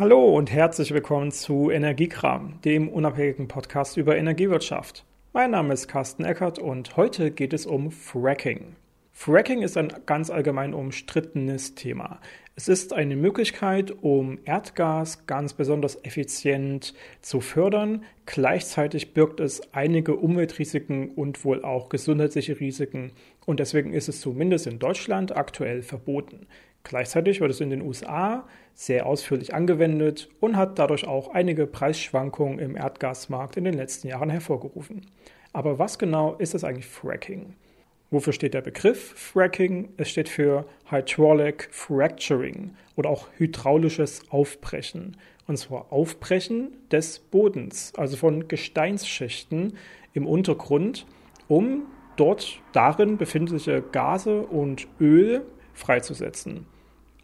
Hallo und herzlich willkommen zu Energiekram, dem unabhängigen Podcast über Energiewirtschaft. Mein Name ist Carsten Eckert und heute geht es um Fracking. Fracking ist ein ganz allgemein umstrittenes Thema. Es ist eine Möglichkeit, um Erdgas ganz besonders effizient zu fördern. Gleichzeitig birgt es einige Umweltrisiken und wohl auch gesundheitliche Risiken. Und deswegen ist es zumindest in Deutschland aktuell verboten. Gleichzeitig wird es in den USA sehr ausführlich angewendet und hat dadurch auch einige Preisschwankungen im Erdgasmarkt in den letzten Jahren hervorgerufen. Aber was genau ist es eigentlich Fracking? Wofür steht der Begriff Fracking? Es steht für Hydraulic Fracturing oder auch hydraulisches Aufbrechen. Und zwar Aufbrechen des Bodens, also von Gesteinsschichten im Untergrund, um dort darin befindliche Gase und Öl freizusetzen.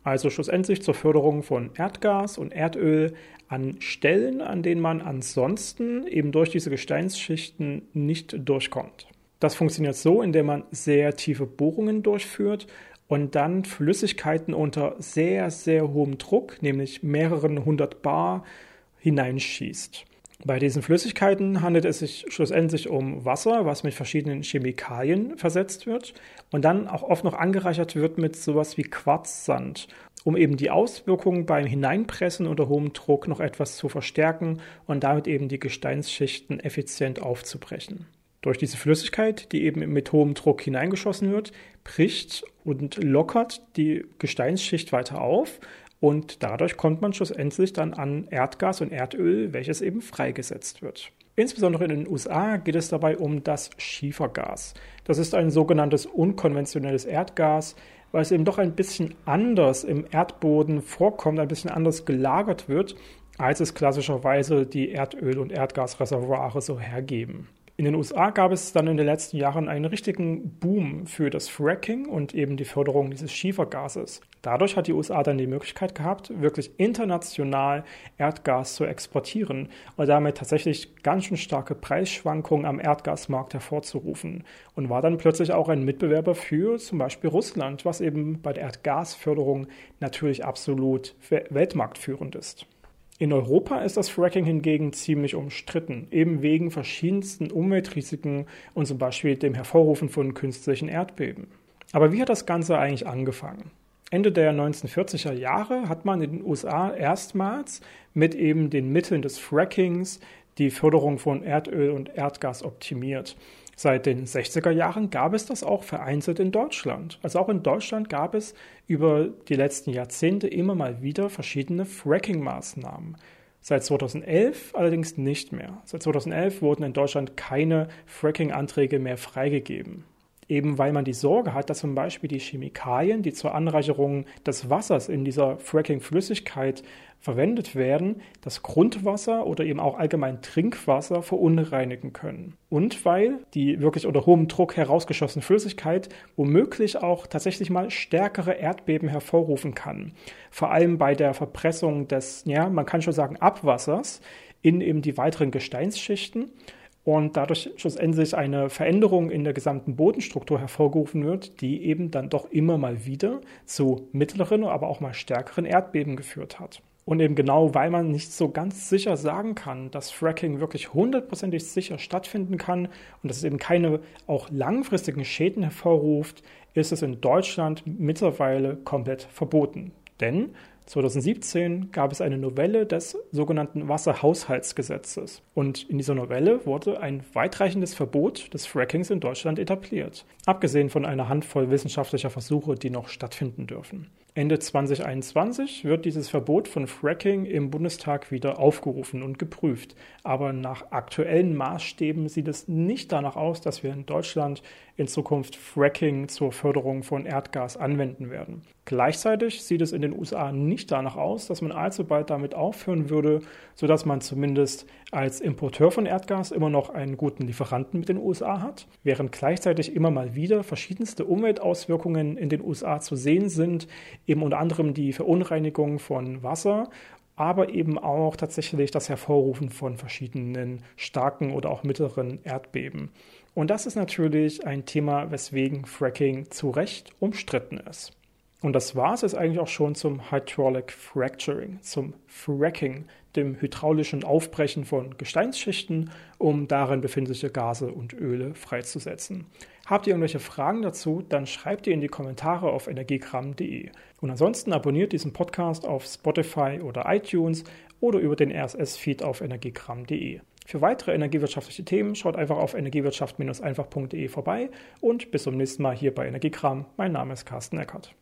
Also schlussendlich zur Förderung von Erdgas und Erdöl an Stellen, an denen man ansonsten eben durch diese Gesteinsschichten nicht durchkommt. Das funktioniert so, indem man sehr tiefe Bohrungen durchführt und dann Flüssigkeiten unter sehr, sehr hohem Druck, nämlich mehreren hundert Bar, hineinschießt. Bei diesen Flüssigkeiten handelt es sich schlussendlich um Wasser, was mit verschiedenen Chemikalien versetzt wird und dann auch oft noch angereichert wird mit sowas wie Quarzsand, um eben die Auswirkungen beim Hineinpressen unter hohem Druck noch etwas zu verstärken und damit eben die Gesteinsschichten effizient aufzubrechen. Durch diese Flüssigkeit, die eben mit hohem Druck hineingeschossen wird, bricht und lockert die Gesteinsschicht weiter auf und dadurch kommt man schlussendlich dann an Erdgas und Erdöl, welches eben freigesetzt wird. Insbesondere in den USA geht es dabei um das Schiefergas. Das ist ein sogenanntes unkonventionelles Erdgas, weil es eben doch ein bisschen anders im Erdboden vorkommt, ein bisschen anders gelagert wird, als es klassischerweise die Erdöl- und Erdgasreservoire so hergeben. In den USA gab es dann in den letzten Jahren einen richtigen Boom für das Fracking und eben die Förderung dieses Schiefergases. Dadurch hat die USA dann die Möglichkeit gehabt, wirklich international Erdgas zu exportieren und damit tatsächlich ganz schön starke Preisschwankungen am Erdgasmarkt hervorzurufen und war dann plötzlich auch ein Mitbewerber für zum Beispiel Russland, was eben bei der Erdgasförderung natürlich absolut weltmarktführend ist. In Europa ist das Fracking hingegen ziemlich umstritten, eben wegen verschiedensten Umweltrisiken und zum Beispiel dem Hervorrufen von künstlichen Erdbeben. Aber wie hat das Ganze eigentlich angefangen? Ende der 1940er Jahre hat man in den USA erstmals mit eben den Mitteln des Frackings die Förderung von Erdöl und Erdgas optimiert. Seit den 60er Jahren gab es das auch vereinzelt in Deutschland. Also auch in Deutschland gab es über die letzten Jahrzehnte immer mal wieder verschiedene Fracking-Maßnahmen. Seit 2011 allerdings nicht mehr. Seit 2011 wurden in Deutschland keine Fracking-Anträge mehr freigegeben eben weil man die Sorge hat, dass zum Beispiel die Chemikalien, die zur Anreicherung des Wassers in dieser Fracking-Flüssigkeit verwendet werden, das Grundwasser oder eben auch allgemein Trinkwasser verunreinigen können. Und weil die wirklich unter hohem Druck herausgeschossene Flüssigkeit womöglich auch tatsächlich mal stärkere Erdbeben hervorrufen kann. Vor allem bei der Verpressung des, ja, man kann schon sagen, Abwassers in eben die weiteren Gesteinsschichten und dadurch schlussendlich eine Veränderung in der gesamten Bodenstruktur hervorgerufen wird, die eben dann doch immer mal wieder zu mittleren, aber auch mal stärkeren Erdbeben geführt hat. Und eben genau, weil man nicht so ganz sicher sagen kann, dass Fracking wirklich hundertprozentig sicher stattfinden kann und dass es eben keine auch langfristigen Schäden hervorruft, ist es in Deutschland mittlerweile komplett verboten. Denn 2017 gab es eine Novelle des sogenannten Wasserhaushaltsgesetzes. Und in dieser Novelle wurde ein weitreichendes Verbot des Frackings in Deutschland etabliert, abgesehen von einer Handvoll wissenschaftlicher Versuche, die noch stattfinden dürfen. Ende 2021 wird dieses Verbot von Fracking im Bundestag wieder aufgerufen und geprüft. Aber nach aktuellen Maßstäben sieht es nicht danach aus, dass wir in Deutschland in Zukunft Fracking zur Förderung von Erdgas anwenden werden. Gleichzeitig sieht es in den USA nicht danach aus, dass man allzu bald damit aufhören würde, sodass man zumindest als Importeur von Erdgas immer noch einen guten Lieferanten mit den USA hat, während gleichzeitig immer mal wieder verschiedenste Umweltauswirkungen in den USA zu sehen sind, eben unter anderem die Verunreinigung von Wasser, aber eben auch tatsächlich das Hervorrufen von verschiedenen starken oder auch mittleren Erdbeben. Und das ist natürlich ein Thema, weswegen Fracking zu Recht umstritten ist. Und das war es jetzt eigentlich auch schon zum Hydraulic Fracturing, zum Fracking, dem hydraulischen Aufbrechen von Gesteinsschichten, um darin befindliche Gase und Öle freizusetzen. Habt ihr irgendwelche Fragen dazu, dann schreibt ihr in die Kommentare auf energiegramm.de. Und ansonsten abonniert diesen Podcast auf Spotify oder iTunes oder über den RSS-Feed auf energiegramm.de. Für weitere energiewirtschaftliche Themen schaut einfach auf energiewirtschaft-einfach.de vorbei und bis zum nächsten Mal hier bei Energiekram. Mein Name ist Carsten Eckert.